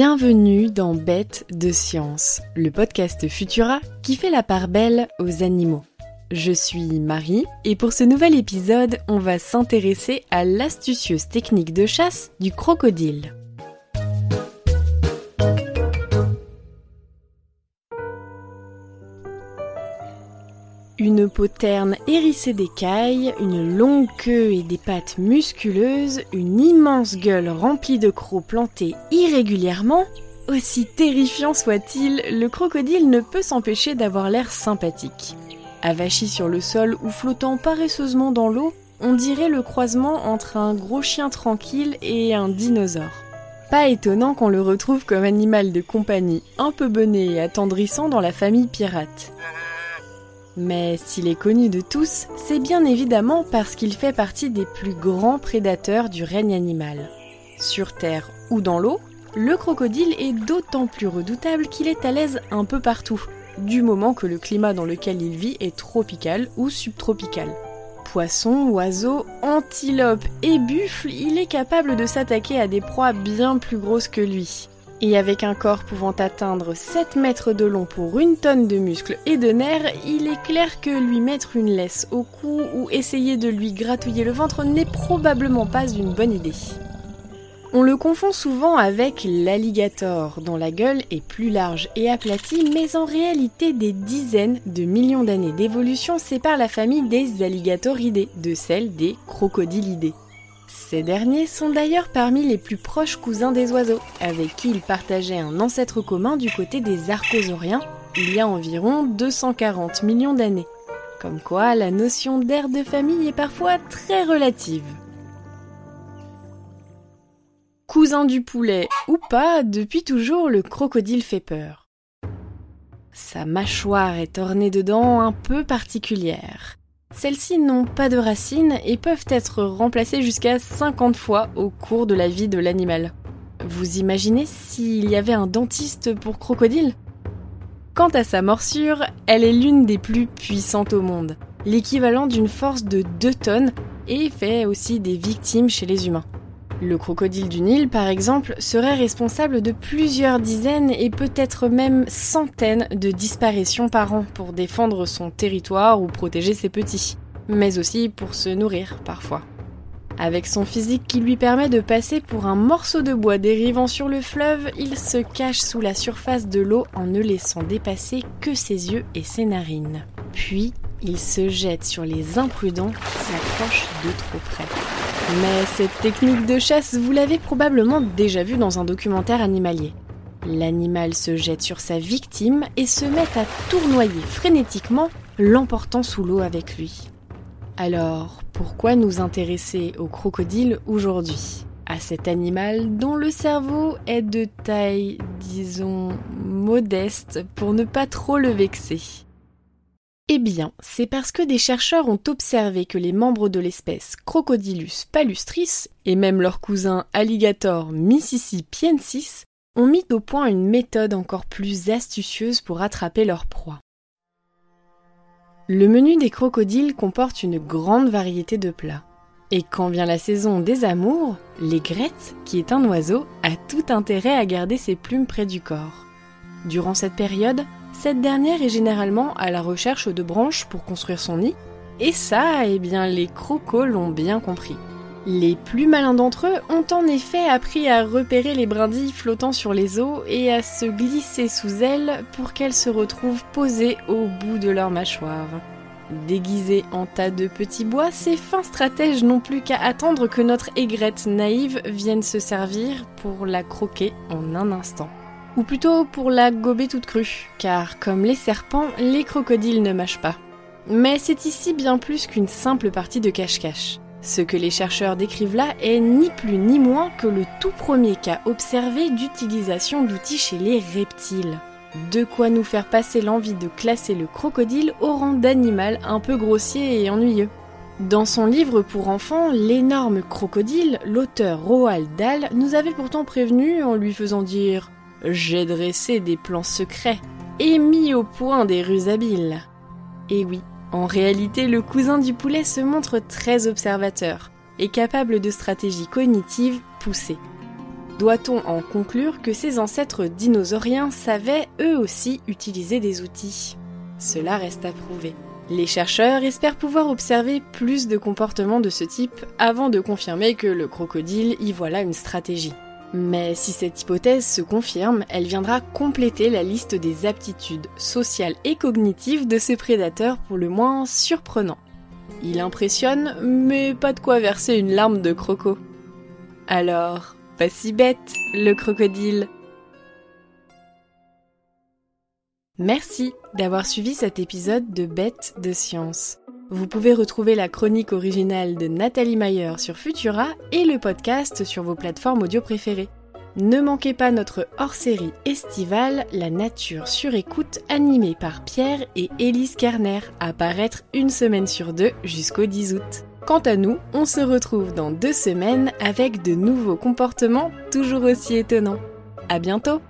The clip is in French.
Bienvenue dans Bête de Science, le podcast Futura qui fait la part belle aux animaux. Je suis Marie et pour ce nouvel épisode, on va s'intéresser à l'astucieuse technique de chasse du crocodile. Une peau terne hérissée d'écailles, une longue queue et des pattes musculeuses, une immense gueule remplie de crocs plantés irrégulièrement, aussi terrifiant soit-il, le crocodile ne peut s'empêcher d'avoir l'air sympathique. Avachi sur le sol ou flottant paresseusement dans l'eau, on dirait le croisement entre un gros chien tranquille et un dinosaure. Pas étonnant qu'on le retrouve comme animal de compagnie un peu bené et attendrissant dans la famille pirate. Mais s'il est connu de tous, c'est bien évidemment parce qu'il fait partie des plus grands prédateurs du règne animal. Sur Terre ou dans l'eau, le crocodile est d'autant plus redoutable qu'il est à l'aise un peu partout, du moment que le climat dans lequel il vit est tropical ou subtropical. Poissons, oiseaux, antilopes et buffles, il est capable de s'attaquer à des proies bien plus grosses que lui. Et avec un corps pouvant atteindre 7 mètres de long pour une tonne de muscles et de nerfs, il est clair que lui mettre une laisse au cou ou essayer de lui gratouiller le ventre n'est probablement pas une bonne idée. On le confond souvent avec l'alligator, dont la gueule est plus large et aplatie, mais en réalité des dizaines de millions d'années d'évolution séparent la famille des alligatoridés de celle des crocodilidés. Ces derniers sont d'ailleurs parmi les plus proches cousins des oiseaux, avec qui ils partageaient un ancêtre commun du côté des archosauriens il y a environ 240 millions d'années. Comme quoi, la notion d'air de famille est parfois très relative. Cousin du poulet ou pas, depuis toujours le crocodile fait peur. Sa mâchoire est ornée de dents un peu particulières. Celles-ci n'ont pas de racines et peuvent être remplacées jusqu'à 50 fois au cours de la vie de l'animal. Vous imaginez s'il y avait un dentiste pour crocodile? Quant à sa morsure, elle est l'une des plus puissantes au monde, l'équivalent d'une force de 2 tonnes et fait aussi des victimes chez les humains. Le crocodile du Nil, par exemple, serait responsable de plusieurs dizaines et peut-être même centaines de disparitions par an pour défendre son territoire ou protéger ses petits, mais aussi pour se nourrir parfois. Avec son physique qui lui permet de passer pour un morceau de bois dérivant sur le fleuve, il se cache sous la surface de l'eau en ne laissant dépasser que ses yeux et ses narines. Puis, il se jette sur les imprudents qui s'approchent de trop près. Mais cette technique de chasse, vous l'avez probablement déjà vue dans un documentaire animalier. L'animal se jette sur sa victime et se met à tournoyer frénétiquement, l'emportant sous l'eau avec lui. Alors, pourquoi nous intéresser au crocodile aujourd'hui? À cet animal dont le cerveau est de taille, disons, modeste pour ne pas trop le vexer. Eh bien, c'est parce que des chercheurs ont observé que les membres de l'espèce Crocodilus palustris et même leur cousin Alligator mississippiensis ont mis au point une méthode encore plus astucieuse pour attraper leur proie. Le menu des crocodiles comporte une grande variété de plats. Et quand vient la saison des amours, l'aigrette, qui est un oiseau, a tout intérêt à garder ses plumes près du corps. Durant cette période, cette dernière est généralement à la recherche de branches pour construire son nid, et ça, eh bien, les crocos l'ont bien compris. Les plus malins d'entre eux ont en effet appris à repérer les brindilles flottant sur les eaux et à se glisser sous elles pour qu'elles se retrouvent posées au bout de leur mâchoire. Déguisés en tas de petits bois, ces fins stratèges n'ont plus qu'à attendre que notre aigrette naïve vienne se servir pour la croquer en un instant ou plutôt pour la gober toute crue, car comme les serpents, les crocodiles ne mâchent pas. Mais c'est ici bien plus qu'une simple partie de cache-cache. Ce que les chercheurs décrivent là est ni plus ni moins que le tout premier cas observé d'utilisation d'outils chez les reptiles. De quoi nous faire passer l'envie de classer le crocodile au rang d'animal un peu grossier et ennuyeux. Dans son livre pour enfants, L'énorme crocodile, l'auteur Roald Dahl nous avait pourtant prévenu en lui faisant dire j'ai dressé des plans secrets et mis au point des ruses habiles. Et oui, en réalité, le cousin du poulet se montre très observateur et capable de stratégies cognitives poussées. Doit-on en conclure que ces ancêtres dinosauriens savaient eux aussi utiliser des outils? Cela reste à prouver. Les chercheurs espèrent pouvoir observer plus de comportements de ce type avant de confirmer que le crocodile y voilà une stratégie. Mais si cette hypothèse se confirme, elle viendra compléter la liste des aptitudes sociales et cognitives de ce prédateur pour le moins surprenant. Il impressionne, mais pas de quoi verser une larme de croco. Alors, pas si bête, le crocodile. Merci d'avoir suivi cet épisode de Bête de Science. Vous pouvez retrouver la chronique originale de Nathalie Mayer sur Futura et le podcast sur vos plateformes audio préférées. Ne manquez pas notre hors-série estivale La nature sur écoute animée par Pierre et Élise Kerner à paraître une semaine sur deux jusqu'au 10 août. Quant à nous, on se retrouve dans deux semaines avec de nouveaux comportements toujours aussi étonnants. À bientôt!